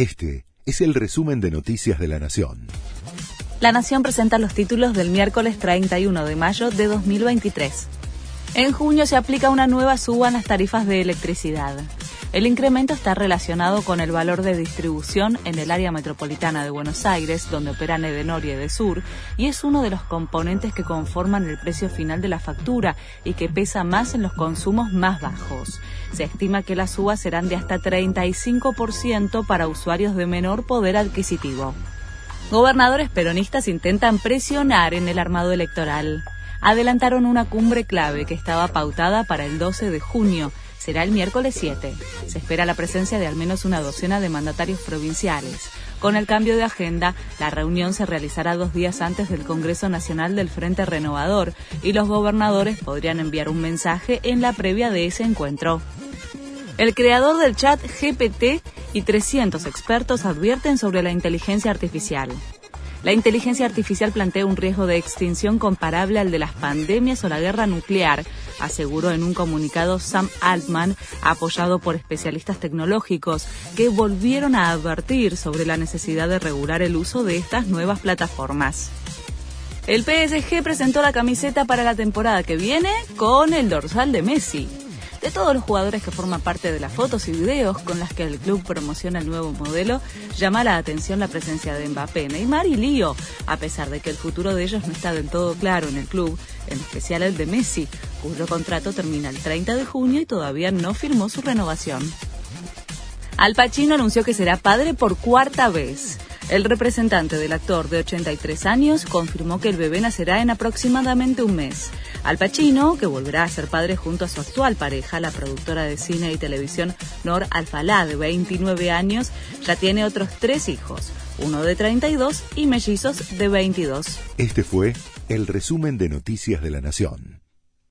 Este es el resumen de Noticias de la Nación. La Nación presenta los títulos del miércoles 31 de mayo de 2023. En junio se aplica una nueva suba en las tarifas de electricidad. El incremento está relacionado con el valor de distribución en el área metropolitana de Buenos Aires, donde operan Edenor y Edesur, y es uno de los componentes que conforman el precio final de la factura y que pesa más en los consumos más bajos. Se estima que las subas serán de hasta 35% para usuarios de menor poder adquisitivo. Gobernadores peronistas intentan presionar en el armado electoral. Adelantaron una cumbre clave que estaba pautada para el 12 de junio será el miércoles 7. Se espera la presencia de al menos una docena de mandatarios provinciales. Con el cambio de agenda, la reunión se realizará dos días antes del Congreso Nacional del Frente Renovador y los gobernadores podrían enviar un mensaje en la previa de ese encuentro. El creador del chat GPT y 300 expertos advierten sobre la inteligencia artificial. La inteligencia artificial plantea un riesgo de extinción comparable al de las pandemias o la guerra nuclear, aseguró en un comunicado Sam Altman, apoyado por especialistas tecnológicos, que volvieron a advertir sobre la necesidad de regular el uso de estas nuevas plataformas. El PSG presentó la camiseta para la temporada que viene con el dorsal de Messi de todos los jugadores que forman parte de las fotos y videos con las que el club promociona el nuevo modelo, llama la atención la presencia de Mbappé, Neymar y Lío, a pesar de que el futuro de ellos no está del todo claro en el club, en especial el de Messi, cuyo contrato termina el 30 de junio y todavía no firmó su renovación. Al Pacino anunció que será padre por cuarta vez. El representante del actor de 83 años confirmó que el bebé nacerá en aproximadamente un mes. Al Pacino, que volverá a ser padre junto a su actual pareja, la productora de cine y televisión Nor Alfalá, de 29 años, ya tiene otros tres hijos, uno de 32 y mellizos de 22. Este fue el resumen de Noticias de la Nación.